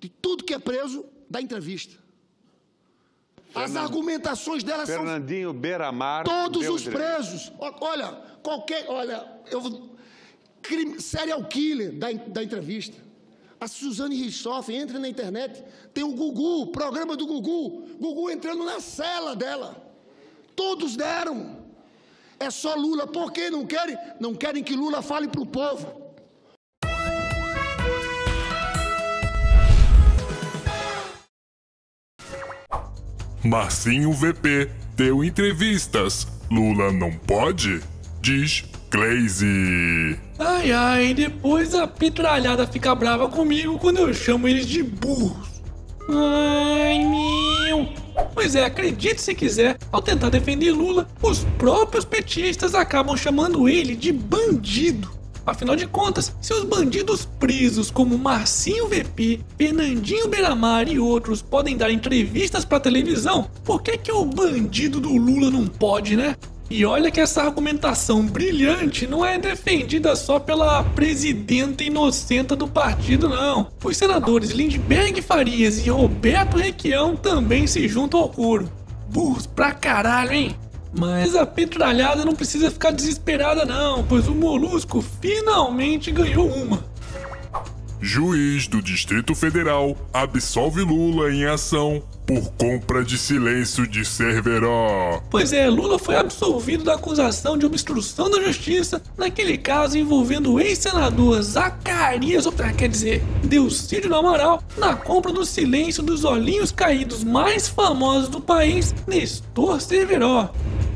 de tudo que é preso dá entrevista. As argumentações Fernandinho são. Beiramar. Todos os presos. Olha, qualquer. Olha, eu. Crime, serial killer da, da entrevista. A Suzane Richthofen entra na internet, tem o Gugu, programa do Gugu. Gugu entrando na cela dela. Todos deram. É só Lula. Por que não querem? Não querem que Lula fale para o povo. Marcinho VP deu entrevistas. Lula não pode? Diz Glaze. Ai ai, depois a petralhada fica brava comigo quando eu chamo eles de burros. Ai meu. Pois é, acredite se quiser, ao tentar defender Lula, os próprios petistas acabam chamando ele de bandido. Afinal de contas, se os bandidos presos como Marcinho VP, Fernandinho Beiramar e outros podem dar entrevistas pra televisão, por que que o bandido do Lula não pode, né? E olha que essa argumentação brilhante não é defendida só pela presidenta inocenta do partido, não. Os senadores Lindbergh Farias e Roberto Requião também se juntam ao coro. Burros pra caralho, hein? Mas a petralhada não precisa ficar desesperada, não, pois o Molusco finalmente ganhou uma. Juiz do Distrito Federal absolve Lula em ação por compra de silêncio de Cerveró. Pois é, Lula foi absolvido da acusação de obstrução da justiça naquele caso envolvendo o ex-senador Zacarias, ou quer dizer, Delcídio do Amaral, na compra do silêncio dos olhinhos caídos mais famosos do país, Nestor Cerveró.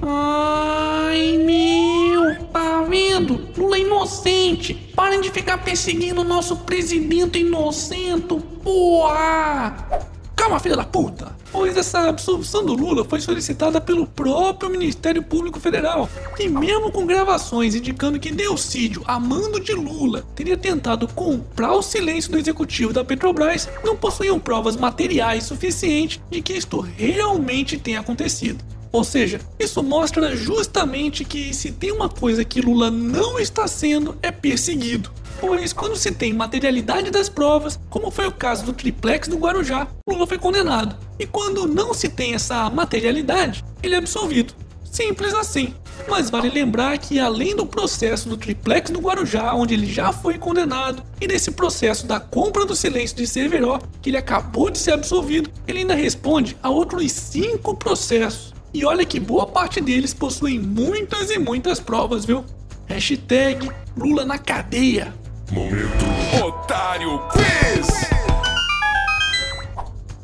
Ai meu, tá vendo? Lula inocente. Parem de ficar perseguindo o nosso presidente inocente, porra! Calma, filha da puta! Pois essa absolvição do Lula foi solicitada pelo próprio Ministério Público Federal, que mesmo com gravações indicando que Delcídio, mando de Lula, teria tentado comprar o silêncio do executivo da Petrobras, não possuíam provas materiais suficientes de que isto realmente tenha acontecido. Ou seja, isso mostra justamente que se tem uma coisa que Lula não está sendo, é perseguido. Pois quando se tem materialidade das provas, como foi o caso do triplex do Guarujá, Lula foi condenado. E quando não se tem essa materialidade, ele é absolvido. Simples assim. Mas vale lembrar que além do processo do triplex do Guarujá, onde ele já foi condenado, e desse processo da compra do silêncio de Cerveró, que ele acabou de ser absolvido, ele ainda responde a outros cinco processos. E olha que boa parte deles possuem muitas e muitas provas, viu? Hashtag Lula na cadeia. Momento Otário Quiz!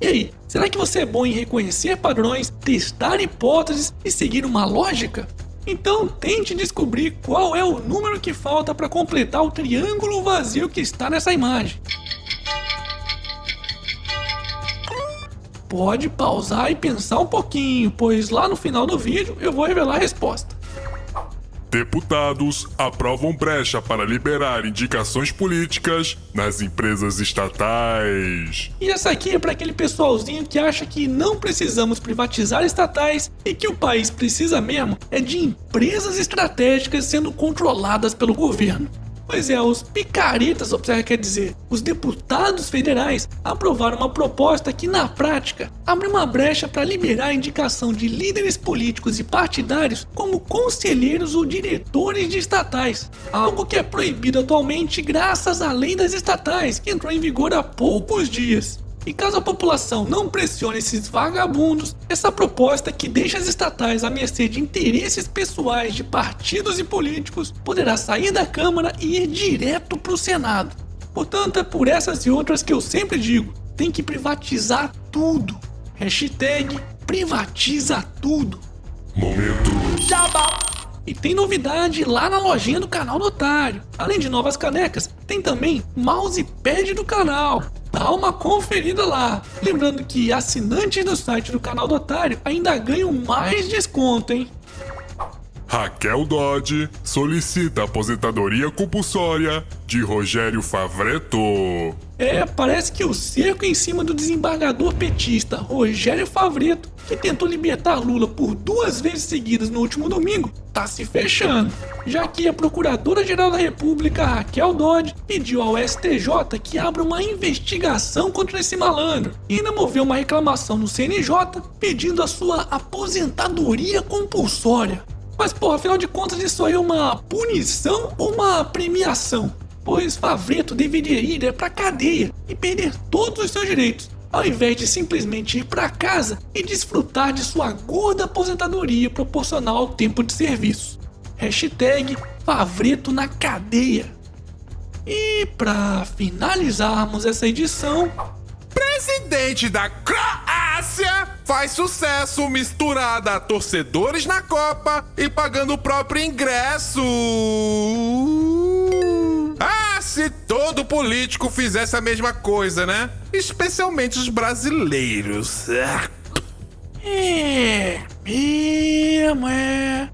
E aí, será que você é bom em reconhecer padrões, testar hipóteses e seguir uma lógica? Então tente descobrir qual é o número que falta para completar o triângulo vazio que está nessa imagem. Pode pausar e pensar um pouquinho, pois lá no final do vídeo eu vou revelar a resposta. Deputados aprovam brecha para liberar indicações políticas nas empresas estatais. E essa aqui é para aquele pessoalzinho que acha que não precisamos privatizar estatais e que o país precisa mesmo é de empresas estratégicas sendo controladas pelo governo. Pois é, os picaretas, observa quer dizer, os deputados federais aprovaram uma proposta que, na prática, abre uma brecha para liberar a indicação de líderes políticos e partidários como conselheiros ou diretores de estatais, algo que é proibido atualmente graças à lei das estatais, que entrou em vigor há poucos dias. E caso a população não pressione esses vagabundos, essa proposta que deixa as estatais à mercê de interesses pessoais de partidos e políticos poderá sair da Câmara e ir direto para o Senado. Portanto, é por essas e outras que eu sempre digo: tem que privatizar tudo. Hashtag privatiza tudo. Momento E tem novidade lá na lojinha do canal do Otário. Além de novas canecas, tem também mousepad do canal. Dá uma conferida lá. Lembrando que assinantes do site do canal do Otário ainda ganham mais desconto, hein? Raquel Dodge solicita aposentadoria compulsória de Rogério Favreto. É, parece que o cerco em cima do desembargador petista Rogério Favreto, que tentou libertar Lula por duas vezes seguidas no último domingo, tá se fechando, já que a Procuradora-Geral da República, Raquel Dodge, pediu ao STJ que abra uma investigação contra esse malandro e ainda moveu uma reclamação no CNJ pedindo a sua aposentadoria compulsória. Mas, porra, afinal de contas, isso aí é uma punição ou uma premiação? pois Favreto deveria ir é pra cadeia e perder todos os seus direitos, ao invés de simplesmente ir para casa e desfrutar de sua gorda aposentadoria proporcional ao tempo de serviço. Hashtag Favreto na cadeia. E para finalizarmos essa edição, Presidente da Croácia faz sucesso misturada a torcedores na Copa e pagando o próprio ingresso. Ah, se todo político fizesse a mesma coisa, né? Especialmente os brasileiros. Ah. é mesmo é.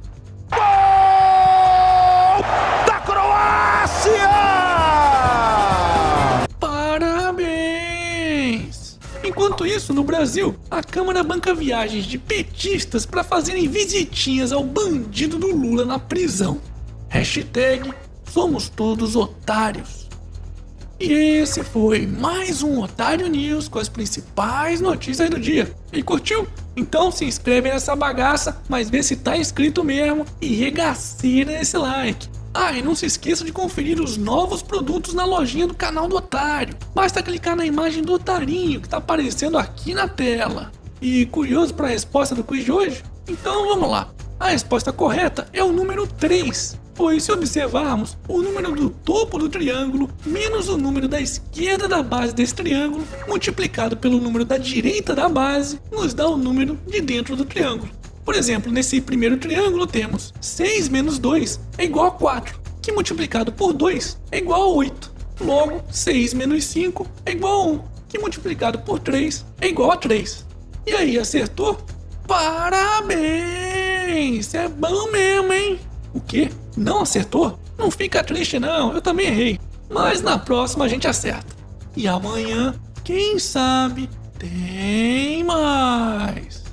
Enquanto isso, no Brasil, a Câmara banca viagens de petistas para fazerem visitinhas ao bandido do Lula na prisão. Hashtag somos todos otários. E esse foi mais um Otário News com as principais notícias do dia. E curtiu? Então se inscreve nessa bagaça, mas vê se tá inscrito mesmo e regaceira esse like. Ah, e não se esqueça de conferir os novos produtos na lojinha do canal do Otário. Basta clicar na imagem do Otarinho que tá aparecendo aqui na tela. E curioso para a resposta do quiz de hoje? Então vamos lá. A resposta correta é o número 3. Pois se observarmos o número do topo do triângulo menos o número da esquerda da base desse triângulo multiplicado pelo número da direita da base nos dá o número de dentro do triângulo. Por exemplo, nesse primeiro triângulo temos 6 menos 2 é igual a 4, que multiplicado por 2 é igual a 8. Logo, 6 menos 5 é igual a 1, que multiplicado por 3 é igual a 3. E aí, acertou? Parabéns! É bom mesmo, hein? O quê? Não acertou? Não fica triste não, eu também errei. Mas na próxima a gente acerta. E amanhã, quem sabe, tem mais.